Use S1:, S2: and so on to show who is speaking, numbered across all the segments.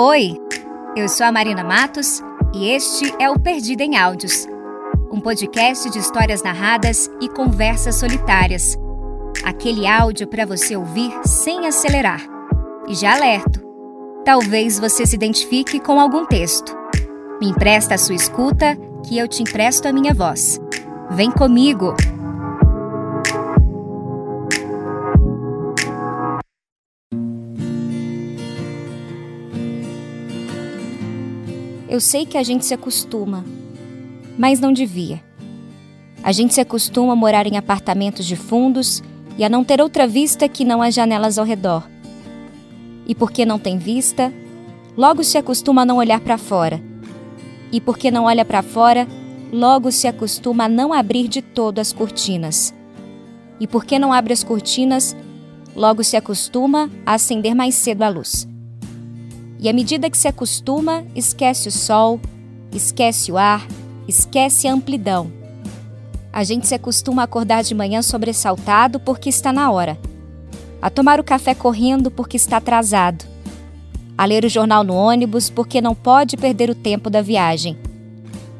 S1: Oi, eu sou a Marina Matos e este é o Perdido em Áudios, um podcast de histórias narradas e conversas solitárias. Aquele áudio para você ouvir sem acelerar. E já alerto, talvez você se identifique com algum texto. Me empresta a sua escuta que eu te empresto a minha voz. Vem comigo! Eu sei que a gente se acostuma, mas não devia. A gente se acostuma a morar em apartamentos de fundos e a não ter outra vista que não as janelas ao redor. E porque não tem vista, logo se acostuma a não olhar para fora. E porque não olha para fora, logo se acostuma a não abrir de todo as cortinas. E porque não abre as cortinas, logo se acostuma a acender mais cedo a luz. E à medida que se acostuma, esquece o sol, esquece o ar, esquece a amplidão. A gente se acostuma a acordar de manhã sobressaltado porque está na hora, a tomar o café correndo porque está atrasado, a ler o jornal no ônibus porque não pode perder o tempo da viagem,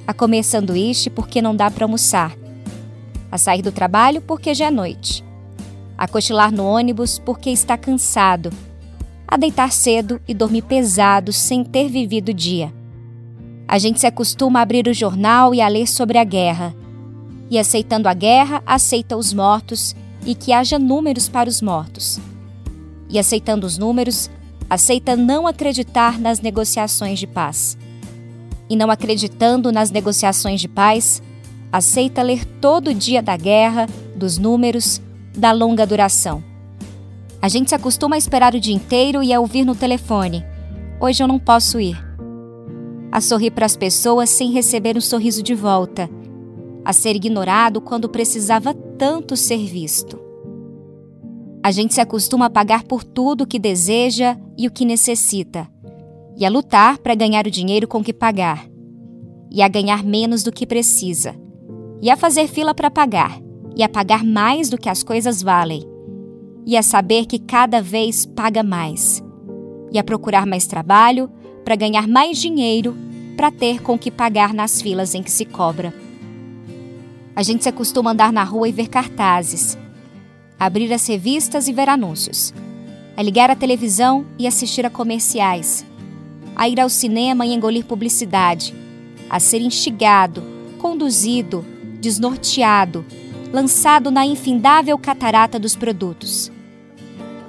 S1: a comer sanduíche porque não dá para almoçar, a sair do trabalho porque já é noite, a cochilar no ônibus porque está cansado a deitar cedo e dormir pesado sem ter vivido o dia. A gente se acostuma a abrir o jornal e a ler sobre a guerra. E aceitando a guerra, aceita os mortos e que haja números para os mortos. E aceitando os números, aceita não acreditar nas negociações de paz. E não acreditando nas negociações de paz, aceita ler todo o dia da guerra, dos números, da longa duração. A gente se acostuma a esperar o dia inteiro e a ouvir no telefone: Hoje eu não posso ir. A sorrir para as pessoas sem receber um sorriso de volta. A ser ignorado quando precisava tanto ser visto. A gente se acostuma a pagar por tudo o que deseja e o que necessita, e a lutar para ganhar o dinheiro com que pagar, e a ganhar menos do que precisa, e a fazer fila para pagar, e a pagar mais do que as coisas valem e a saber que cada vez paga mais, e a procurar mais trabalho para ganhar mais dinheiro para ter com que pagar nas filas em que se cobra. A gente se acostuma a andar na rua e ver cartazes, abrir as revistas e ver anúncios, a ligar a televisão e assistir a comerciais, a ir ao cinema e engolir publicidade, a ser instigado, conduzido, desnorteado, lançado na infindável catarata dos produtos.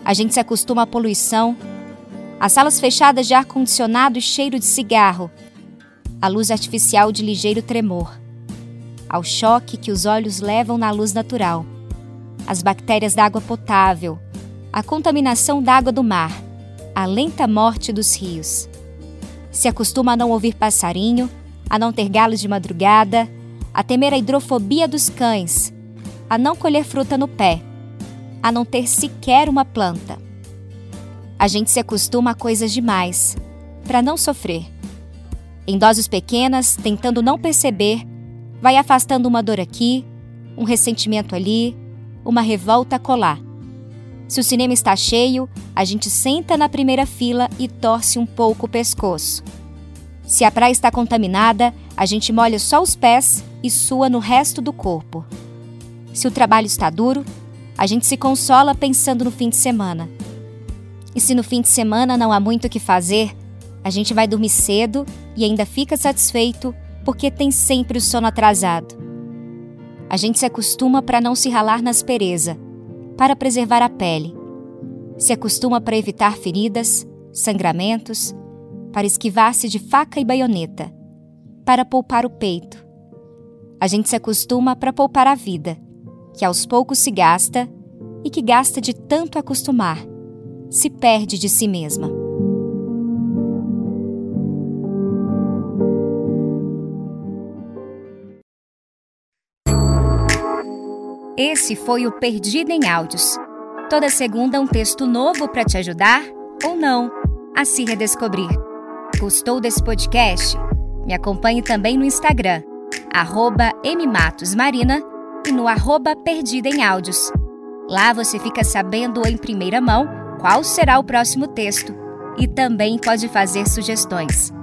S1: A gente se acostuma à poluição, às salas fechadas de ar-condicionado e cheiro de cigarro, à luz artificial de ligeiro tremor, ao choque que os olhos levam na luz natural, às bactérias da água potável, à contaminação da água do mar, à lenta morte dos rios. Se acostuma a não ouvir passarinho, a não ter galos de madrugada, a temer a hidrofobia dos cães, a não colher fruta no pé, a não ter sequer uma planta. A gente se acostuma a coisas demais para não sofrer. Em doses pequenas, tentando não perceber, vai afastando uma dor aqui, um ressentimento ali, uma revolta colar. Se o cinema está cheio, a gente senta na primeira fila e torce um pouco o pescoço. Se a praia está contaminada, a gente molha só os pés e sua no resto do corpo. Se o trabalho está duro, a gente se consola pensando no fim de semana. E se no fim de semana não há muito o que fazer, a gente vai dormir cedo e ainda fica satisfeito porque tem sempre o sono atrasado. A gente se acostuma para não se ralar na aspereza, para preservar a pele. Se acostuma para evitar feridas, sangramentos, para esquivar-se de faca e baioneta, para poupar o peito. A gente se acostuma para poupar a vida que aos poucos se gasta e que gasta de tanto acostumar, se perde de si mesma. Esse foi o Perdido em Áudios. Toda segunda um texto novo para te ajudar ou não a se redescobrir. Gostou desse podcast? Me acompanhe também no Instagram, arroba mmatosmarina e no arroba Perdida em Áudios. Lá você fica sabendo em primeira mão qual será o próximo texto e também pode fazer sugestões.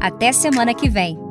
S1: Até semana que vem!